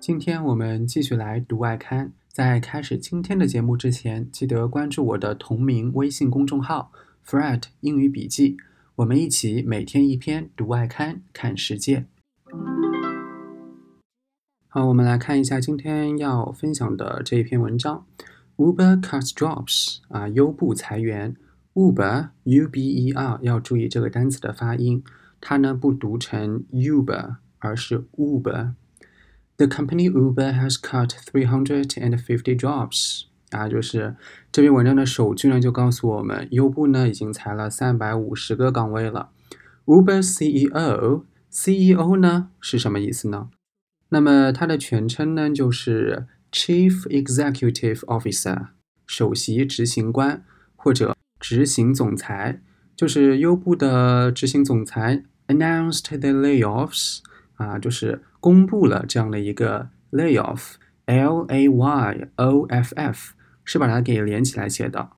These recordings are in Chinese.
今天我们继续来读外刊。在开始今天的节目之前，记得关注我的同名微信公众号 “Fred 英语笔记”，我们一起每天一篇读外刊，看世界。好，我们来看一下今天要分享的这一篇文章：Uber cuts jobs 啊，优步裁员。Uber U B E R 要注意这个单词的发音，它呢不读成 Uber，而是 Uber。The company Uber has cut three hundred and fifty jobs。啊，就是这篇文章的首句呢，就告诉我们，优步呢已经裁了三百五十个岗位了。Uber CEO，CEO 呢是什么意思呢？那么它的全称呢就是 Chief Executive Officer，首席执行官或者执行总裁，就是优步的执行总裁 announced the layoffs。啊，就是公布了这样的一个 layoff，L A Y O F F，是把它给连起来写的。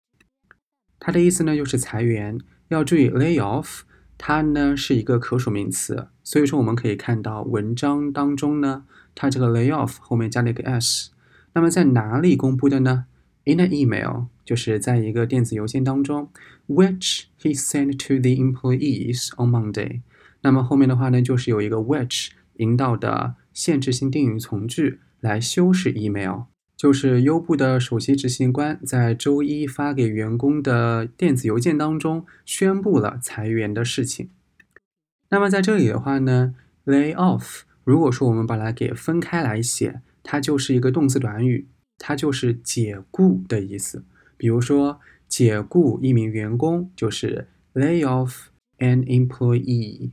它的意思呢就是裁员。要注意 layoff，它呢是一个可数名词，所以说我们可以看到文章当中呢，它这个 layoff 后面加了一个 s。那么在哪里公布的呢？In an email，就是在一个电子邮件当中，which he sent to the employees on Monday。那么后面的话呢，就是有一个 which 引导的限制性定语从句来修饰 email，就是优步的首席执行官在周一发给员工的电子邮件当中宣布了裁员的事情。那么在这里的话呢，lay off，如果说我们把它给分开来写，它就是一个动词短语，它就是解雇的意思。比如说解雇一名员工就是 lay off an employee。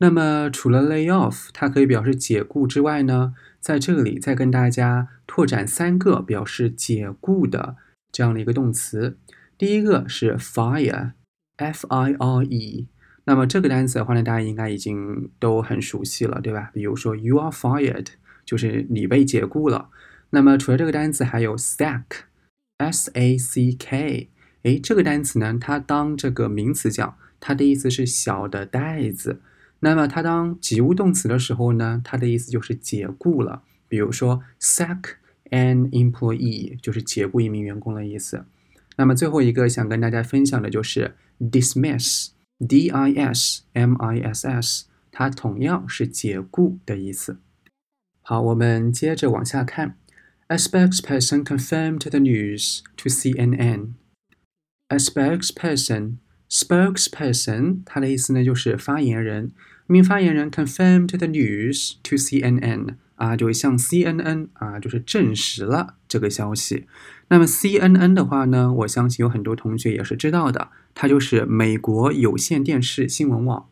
那么除了 lay off，它可以表示解雇之外呢，在这里再跟大家拓展三个表示解雇的这样的一个动词。第一个是 fire，f i r e。那么这个单词的话呢，大家应该已经都很熟悉了，对吧？比如说 you are fired，就是你被解雇了。那么除了这个单词，还有 sack，s a c k。诶，这个单词呢，它当这个名词讲，它的意思是小的袋子。那么它当及物动词的时候呢，它的意思就是解雇了。比如说，sack an employee 就是解雇一名员工的意思。那么最后一个想跟大家分享的就是 dismiss，d i s m i s s，它同样是解雇的意思。好，我们接着往下看。A spokesperson confirmed the news to CNN. A spokesperson spokesperson，它的意思呢就是发言人。一名发言人 confirmed the news to CNN，啊，就向 CNN 啊，就是证实了这个消息。那么 CNN 的话呢，我相信有很多同学也是知道的，它就是美国有线电视新闻网。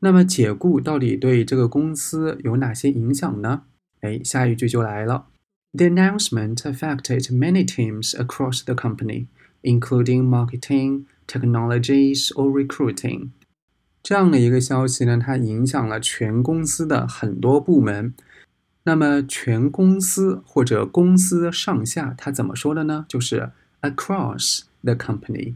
那么解雇到底对这个公司有哪些影响呢？哎，下一句就来了。The announcement affected many teams across the company, including marketing. Technologies or recruiting，这样的一个消息呢，它影响了全公司的很多部门。那么全公司或者公司上下，它怎么说的呢？就是 across the company。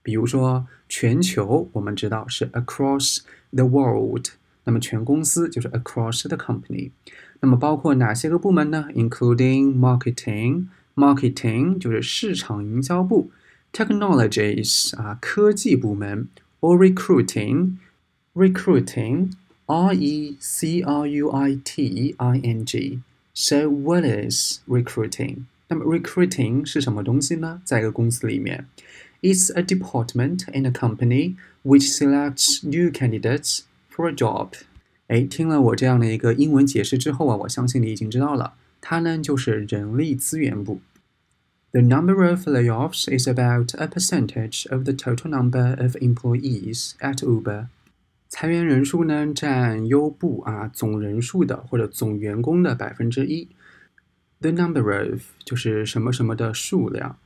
比如说全球，我们知道是 across the world。那么全公司就是 across the company。那么包括哪些个部门呢？Including marketing。marketing 就是市场营销部。technologies 啊，科技部门，or recruiting，recruiting，r e c r u i t i n g。So what is recruiting？那么 recruiting 是什么东西呢？在一个公司里面，It's a department in a company which selects new candidates for a job。哎，听了我这样的一个英文解释之后啊，我相信你已经知道了，它呢就是人力资源部。 The number of layoffs is about a percentage of the total number of employees at Uber。裁员人数呢占优步啊总人数的或者总员工的百分之一。The number of 就是什么什么的数量，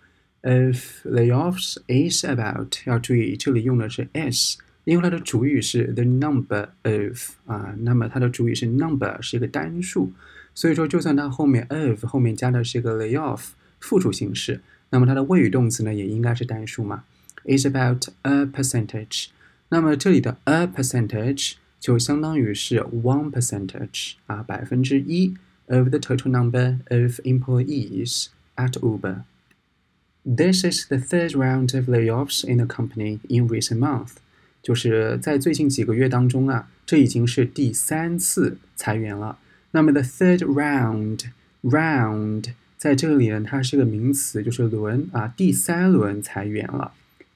of layoffs is about 要注意这里用的是 is，因为它的主语是 the number of 啊，那么它的主语是 number 是一个单数，所以说就算它后面 of 后面加的是一个 layoff。 复数形式，那么它的谓语动词呢也应该是单数嘛？Is about a percentage。那么这里的 a percentage 就相当于是 one percentage 啊，百分之一 of the total number of employees at Uber. This is the third round of layoffs in the company in recent months. 就是在最近几个月当中啊，这已经是第三次裁员了。那么 the third round round 在这里呢，它是个名词，就是轮啊，第三轮裁员了。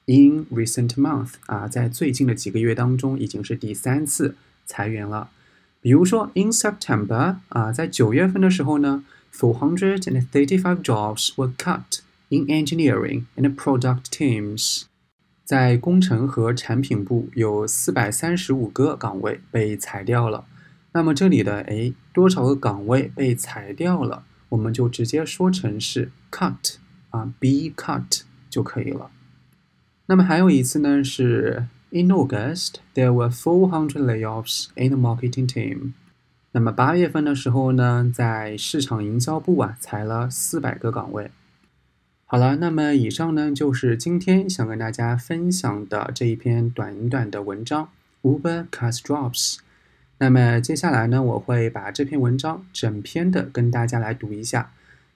In recent month 啊，在最近的几个月当中，已经是第三次裁员了。比如说，in September 啊，在九月份的时候呢，four hundred and thirty-five jobs were cut in engineering and product teams。在工程和产品部有四百三十五个岗位被裁掉了。那么这里的哎，多少个岗位被裁掉了，我们就直接说成是 cut 啊，be cut 就可以了。那么还有一次呢，是 In August there were four hundred layoffs in the marketing team。那么八月份的时候呢，在市场营销部啊裁了四百个岗位。好了，那么以上呢就是今天想跟大家分享的这一篇短短的文章，Uber cuts jobs。那么接下来呢，我会把这篇文章整篇的跟大家来读一下。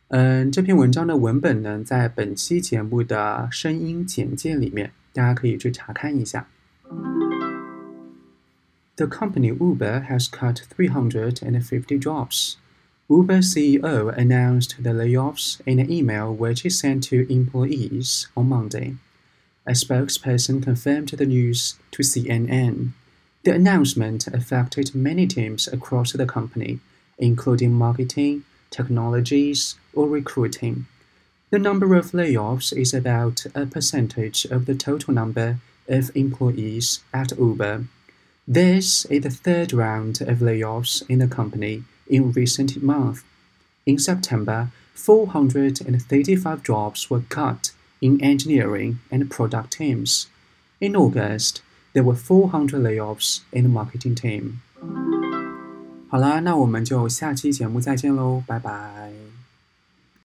嗯，这篇文章的文本呢，在本期节目的声音简介里面，大家可以去查看一下。The company Uber has cut 350 jobs. Uber CEO announced the layoffs in an email which he sent to employees on Monday. A spokesperson confirmed the news to CNN. The announcement affected many teams across the company, including marketing, technologies, or recruiting. The number of layoffs is about a percentage of the total number of employees at Uber. This is the third round of layoffs in the company in recent months. In September, 435 jobs were cut in engineering and product teams. In August, there were 400 layoffs in the marketing team. 好啦，那我们就下期节目再见喽，拜拜。